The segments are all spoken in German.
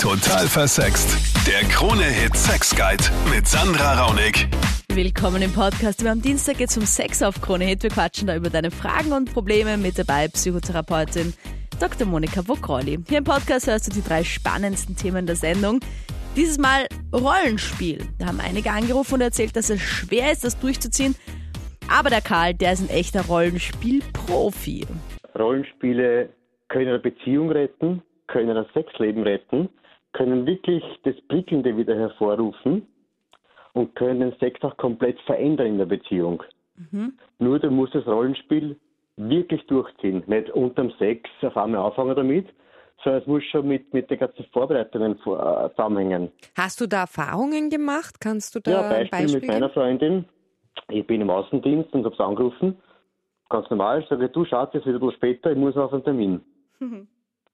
Total versext. Der Krone-Hit Sex Guide mit Sandra Raunig. Willkommen im Podcast. Am Dienstag geht es um Sex auf Krone Hit. Wir quatschen da über deine Fragen und Probleme mit dabei Psychotherapeutin Dr. Monika Vogrolli. Hier im Podcast hörst du die drei spannendsten Themen der Sendung. Dieses Mal Rollenspiel. Da haben einige angerufen und erzählt, dass es schwer ist, das durchzuziehen. Aber der Karl, der ist ein echter Rollenspiel-Profi. Rollenspiele können eine Beziehung retten, können ein Sexleben retten, können wirklich das Prickelnde wieder hervorrufen und können den Sex auch komplett verändern in der Beziehung. Nur du musst das Rollenspiel wirklich durchziehen. Nicht unterm Sex auf einmal anfangen damit, sondern es muss schon mit, mit den ganzen Vorbereitungen vor, äh, zusammenhängen. Hast du da Erfahrungen gemacht? Kannst du da Ja, ein Beispiel, Beispiel mit meiner geben? Freundin. Ich bin im Außendienst und hab's angerufen. Ganz normal, sage ich, du Schatz, jetzt wieder ein bisschen später, ich muss auf einen Termin.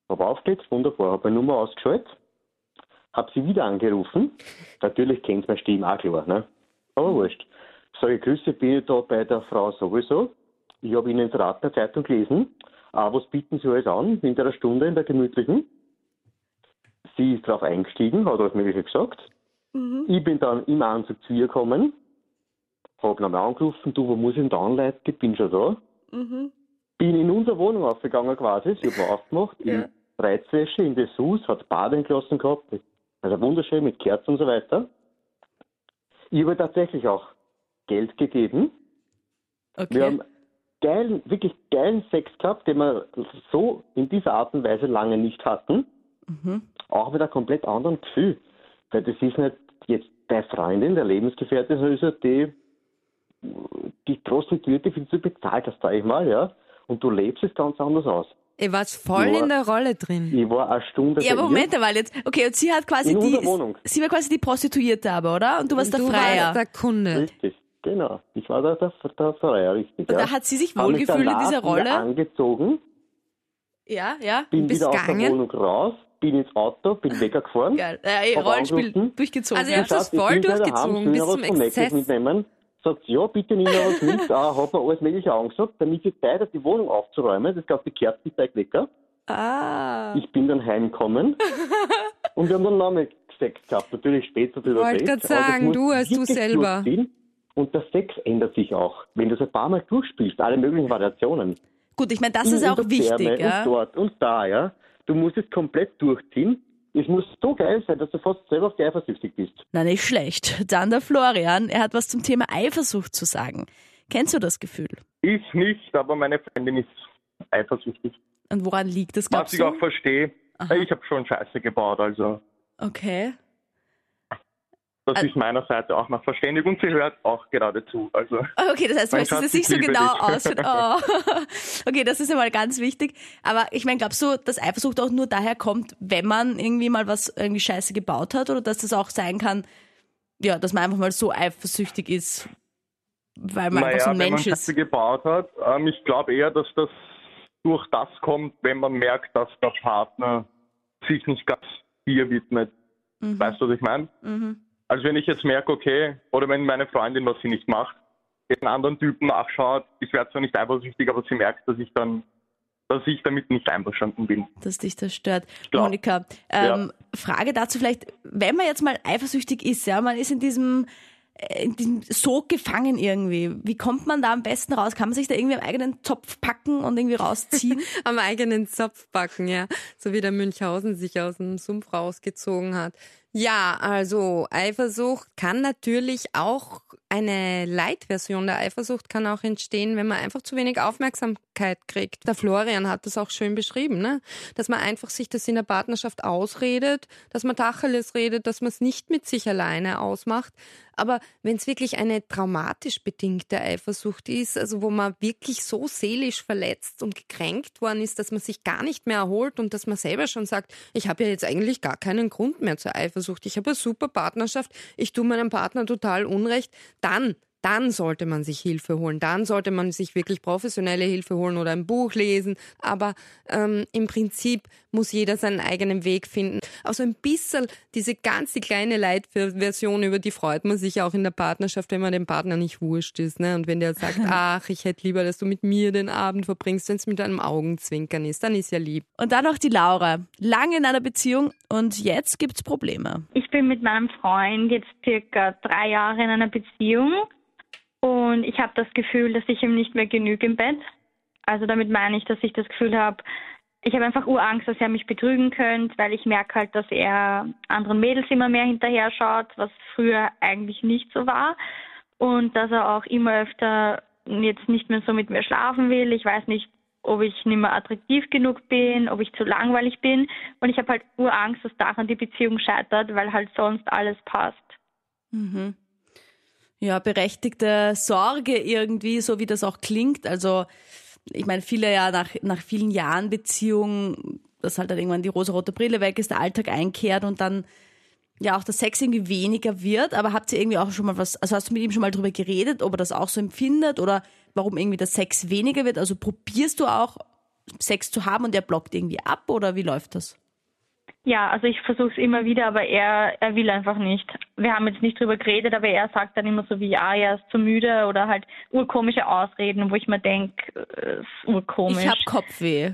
Hab aufgelegt, wunderbar, hab meine Nummer ausgeschaltet, hab sie wieder angerufen. Natürlich kennt meine Stimme auch klar, ne? Aber wurscht. Sage ich, Grüße, bin ich da bei der Frau sowieso. Ich habe Ihnen in der Zeitung gelesen. Ah, was bieten Sie alles an in der Stunde, in der gemütlichen? Sie ist darauf eingestiegen, hat alles Mögliche gesagt. Ich bin dann im Anzug zu ihr gekommen, habe nochmal angerufen, du, wo muss ich denn da anleiten? Ich bin schon da. Bin in unsere Wohnung aufgegangen quasi, sie hat mir aufgemacht, Ja. in Reizwäsche, in Dessous, hat Bade gelassen gehabt, also wunderschön mit Kerzen und so weiter. Ich habe tatsächlich auch Geld gegeben. Okay. Wir haben geilen, wirklich geilen Sex gehabt, den wir so in dieser Art und Weise lange nicht hatten. Auch mit einem komplett anderen Gefühl. Weil das ist nicht jetzt deine Freundin, der Lebensgefährtin, sondern ist ja die, die Prostituierte, für die du bezahlt hast, sag ich mal, ja. Und du lebst es ganz anders aus. Ihr wart voll Ja. in der Rolle drin. Ich war eine Stunde ja, aber. Moment mal jetzt. Okay, und sie hat quasi In die. Wohnung. Sie war quasi die Prostituierte aber, oder? Und du warst der du Freier. warst der Kunde. Richtig, genau. Ich war der, der, der Freier, richtig. Und ja. da hat sie sich wohlgefühlt in dieser wieder Rolle? angezogen, Ja, ja. bin Bist wieder aus der gegangen? Wohnung raus, bin ins Auto, bin weggefahren. Geil. Ja, ey, Hab Rollenspiel angerufen. durchgezogen. Also ihr habt das ich voll bin durchgezogen, bis zum Exzess. mitnehmen. Sagt, ja, bitte nimm noch was mit. Ah, hat mir alles Mögliche angesagt, damit ich Zeit habe, die Wohnung aufzuräumen. Das gab die Kerzenzeug lecker. ah. Ich bin dann heimgekommen und wir haben dann mal Sex gehabt. Natürlich später drüber Wollte geredet, grad aber das sagen, du hast du selber. Und der Sex ändert sich auch. Wenn du es ein paar Mal durchspielst, alle möglichen Variationen. Gut, ich meine, das in- ist auch wichtig, ja. Und dort und da, ja. Du musst es komplett durchziehen. Es muss so geil sein, dass du fast selber auf die eifersüchtig bist. Na, nicht schlecht. Dann der Florian, er hat was zum Thema Eifersucht zu sagen. Kennst du das Gefühl? Ich nicht, aber meine Freundin ist eifersüchtig. Und woran liegt das, Was ich auch verstehe. Ich habe schon Scheiße gebaut, also Okay. Das Al- ist meiner Seite auch noch verständlich und sie hört auch gerade zu. Also Okay, das heißt, du weißt, dass es nicht ich so genau aussieht. Oh. Okay, das ist ja mal ganz wichtig. Aber ich meine, glaubst du, dass Eifersucht auch nur daher kommt, wenn man irgendwie mal was irgendwie scheiße gebaut hat? Oder dass das auch sein kann, ja, dass man einfach mal so eifersüchtig ist, weil man einfach so ein wenn man Mensch ist? Scheiße gebaut hat, ähm, ich glaube eher, dass das durch das kommt, wenn man merkt, dass der Partner sich nicht ganz ihr widmet. Mhm. Weißt du, was ich meine? Also wenn ich jetzt merke, okay, oder wenn meine Freundin, was sie nicht macht, einen anderen Typen nachschaut, ich werde zwar nicht eifersüchtig, aber sie merkt, dass ich dann, dass ich damit nicht einverstanden bin. dass dich das stört. Klar. Monika, ähm, Frage dazu vielleicht, wenn man jetzt mal eifersüchtig ist, ja, man ist in diesem, äh, in diesem Sog gefangen irgendwie. Wie kommt man da am besten raus? Kann man sich da irgendwie am eigenen Topf packen und irgendwie rausziehen? Am eigenen Zopf backen, ja. So wie der Münchhausen sich aus dem Sumpf rausgezogen hat. Ja, also Eifersucht kann natürlich auch eine Light-Version der Eifersucht kann auch entstehen, wenn man einfach zu wenig Aufmerksamkeit kriegt. Der Florian hat das auch schön beschrieben, ne? Dass man einfach sich das in der Partnerschaft ausredet, dass man Tacheles redet, dass man es nicht mit sich alleine ausmacht. Aber wenn es wirklich eine traumatisch bedingte Eifersucht ist, also wo man wirklich so seelisch verletzt und gekränkt worden ist, dass man sich gar nicht mehr erholt und dass man selber schon sagt, ich habe ja jetzt eigentlich gar keinen Grund mehr zur Eifersucht. Ich habe eine super Partnerschaft, ich tue meinem Partner total Unrecht, dann dann sollte man sich Hilfe holen. Dann sollte man sich wirklich professionelle Hilfe holen oder ein Buch lesen. Aber ähm, im Prinzip muss jeder seinen eigenen Weg finden. Also ein bisschen diese ganze kleine Leitversion, über die freut man sich auch in der Partnerschaft, wenn man dem Partner nicht wurscht ist. Ne? Und wenn der sagt, ach, ich hätte lieber, dass du mit mir den Abend verbringst, wenn es mit einem Augenzwinkern ist, dann ist ja lieb. Und dann noch die Laura. Lange in einer Beziehung und jetzt gibt's Probleme. Ich bin mit meinem Freund jetzt circa drei Jahre in einer Beziehung. Und ich habe das Gefühl, dass ich ihm nicht mehr genüge im Bett. Also damit meine ich, dass ich das Gefühl habe, ich habe einfach Urangst, dass er mich betrügen könnte, weil ich merke halt, dass er anderen Mädels immer mehr hinterher schaut, was früher eigentlich nicht so war. Und dass er auch immer öfter jetzt nicht mehr so mit mir schlafen will. Ich weiß nicht, ob ich nicht mehr attraktiv genug bin, ob ich zu langweilig bin. Und ich habe halt Urangst, dass daran die Beziehung scheitert, weil halt sonst alles passt. Mhm ja, berechtigte Sorge irgendwie, so wie das auch klingt. Also ich meine, viele ja nach, nach vielen Jahren Beziehung, dass halt dann irgendwann die rosarote Brille weg ist, der Alltag einkehrt und dann ja auch der Sex irgendwie weniger wird. Aber habt ihr irgendwie auch schon mal was, also hast du mit ihm schon mal drüber geredet, ob er das auch so empfindet oder warum irgendwie der Sex weniger wird? Also probierst du auch Sex zu haben und er blockt irgendwie ab oder wie läuft das? Ja, also ich versuche es immer wieder, aber er, er will einfach nicht. Wir haben jetzt nicht drüber geredet, aber er sagt dann immer so wie, ja, er ist zu müde oder halt urkomische Ausreden, wo ich mir denke, äh, ist urkomisch. Ich hab Kopfweh.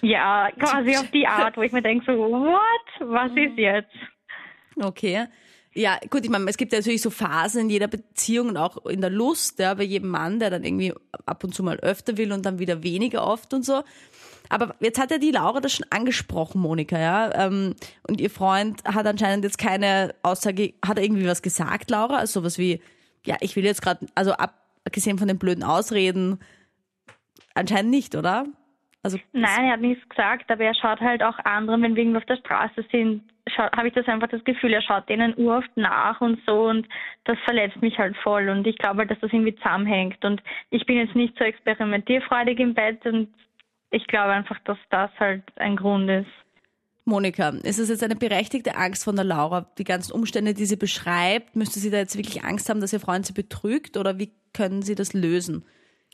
ja, quasi auf die Art, wo ich mir denke so, what? Was ist jetzt? Okay. Ja, gut, ich meine, es gibt ja natürlich so Phasen in jeder Beziehung und auch in der Lust, ja, bei jedem Mann, der dann irgendwie ab und zu mal öfter will und dann wieder weniger oft und so. Aber jetzt hat ja die Laura das schon angesprochen, Monika, ja. Ähm, und ihr Freund hat anscheinend jetzt keine Aussage, hat er irgendwie was gesagt, Laura? Also sowas wie, ja, ich will jetzt gerade, also abgesehen von den blöden Ausreden, anscheinend nicht, oder? Also Nein, er hat nichts gesagt, aber er schaut halt auch anderen, wenn wir irgendwo auf der Straße sind, habe ich das einfach das Gefühl, er schaut denen uroft nach und so und das verletzt mich halt voll und ich glaube halt, dass das irgendwie zusammenhängt und ich bin jetzt nicht so experimentierfreudig im Bett und ich glaube einfach, dass das halt ein Grund ist. Monika, ist es jetzt eine berechtigte Angst von der Laura, die ganzen Umstände, die sie beschreibt? Müsste sie da jetzt wirklich Angst haben, dass ihr Freund sie betrügt oder wie können sie das lösen?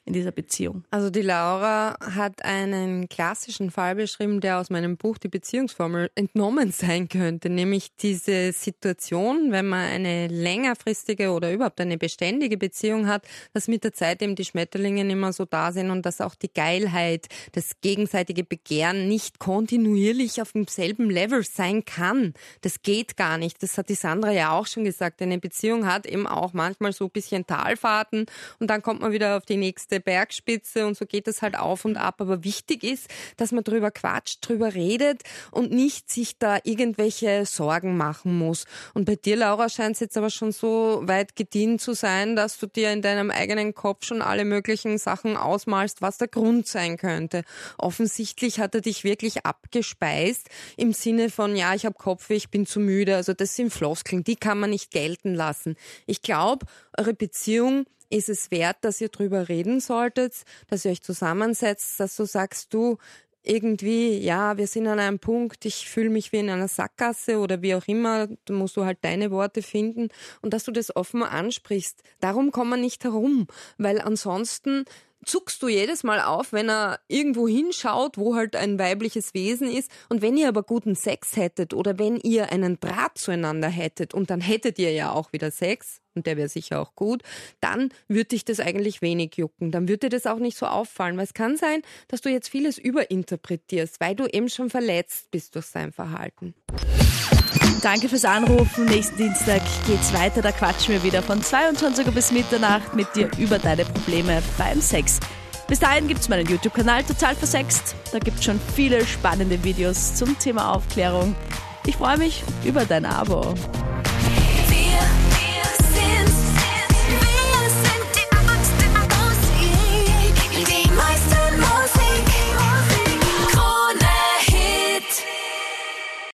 In dieser Beziehung? Also die Laura hat einen klassischen Fall beschrieben, der aus meinem Buch Die Beziehungsformel entnommen sein könnte, nämlich diese Situation, wenn man eine längerfristige oder überhaupt eine beständige Beziehung hat, dass mit der Zeit eben die Schmetterlinge immer so da sind und dass auch die Geilheit, das gegenseitige Begehren nicht kontinuierlich auf demselben Level sein kann. Das geht gar nicht. Das hat die Sandra ja auch schon gesagt. Eine Beziehung hat eben auch manchmal so ein bisschen Talfahrten und dann kommt man wieder auf die nächste nächste Bergspitze und so geht es halt auf und ab. Aber wichtig ist, dass man drüber quatscht, drüber redet und nicht sich da irgendwelche Sorgen machen muss. Und bei dir, Laura, scheint es jetzt aber schon so weit gedient zu sein, dass du dir in deinem eigenen Kopf schon alle möglichen Sachen ausmalst, was der Grund sein könnte. Offensichtlich hat er dich wirklich abgespeist im Sinne von, ja, ich habe Kopfweh, ich bin zu müde. Also das sind Floskeln, die kann man nicht gelten lassen. Ich glaube, eure Beziehung ist es wert, dass ihr drüber reden solltet, dass ihr euch zusammensetzt, dass du sagst, du, irgendwie, ja, wir sind an einem Punkt, ich fühle mich wie in einer Sackgasse oder wie auch immer, da musst du halt deine Worte finden und dass du das offen ansprichst. Darum kommt man nicht herum, weil ansonsten zuckst du jedes Mal auf, wenn er irgendwo hinschaut, wo halt ein weibliches Wesen ist. Und wenn ihr aber guten Sex hättet oder wenn ihr einen Draht zueinander hättet und dann hättet ihr ja auch wieder Sex, und der wäre sicher auch gut, dann würde dich das eigentlich wenig jucken. Dann würde dir das auch nicht so auffallen, weil es kann sein, dass du jetzt vieles überinterpretierst, weil du eben schon verletzt bist durch sein Verhalten. Danke fürs Anrufen. Nächsten Dienstag geht's weiter. Da quatschen wir wieder von 22 Uhr bis Mitternacht mit dir über deine Probleme beim Sex. Bis dahin gibt's meinen YouTube-Kanal Total Versext. Da gibt's schon viele spannende Videos zum Thema Aufklärung. Ich freue mich über dein Abo.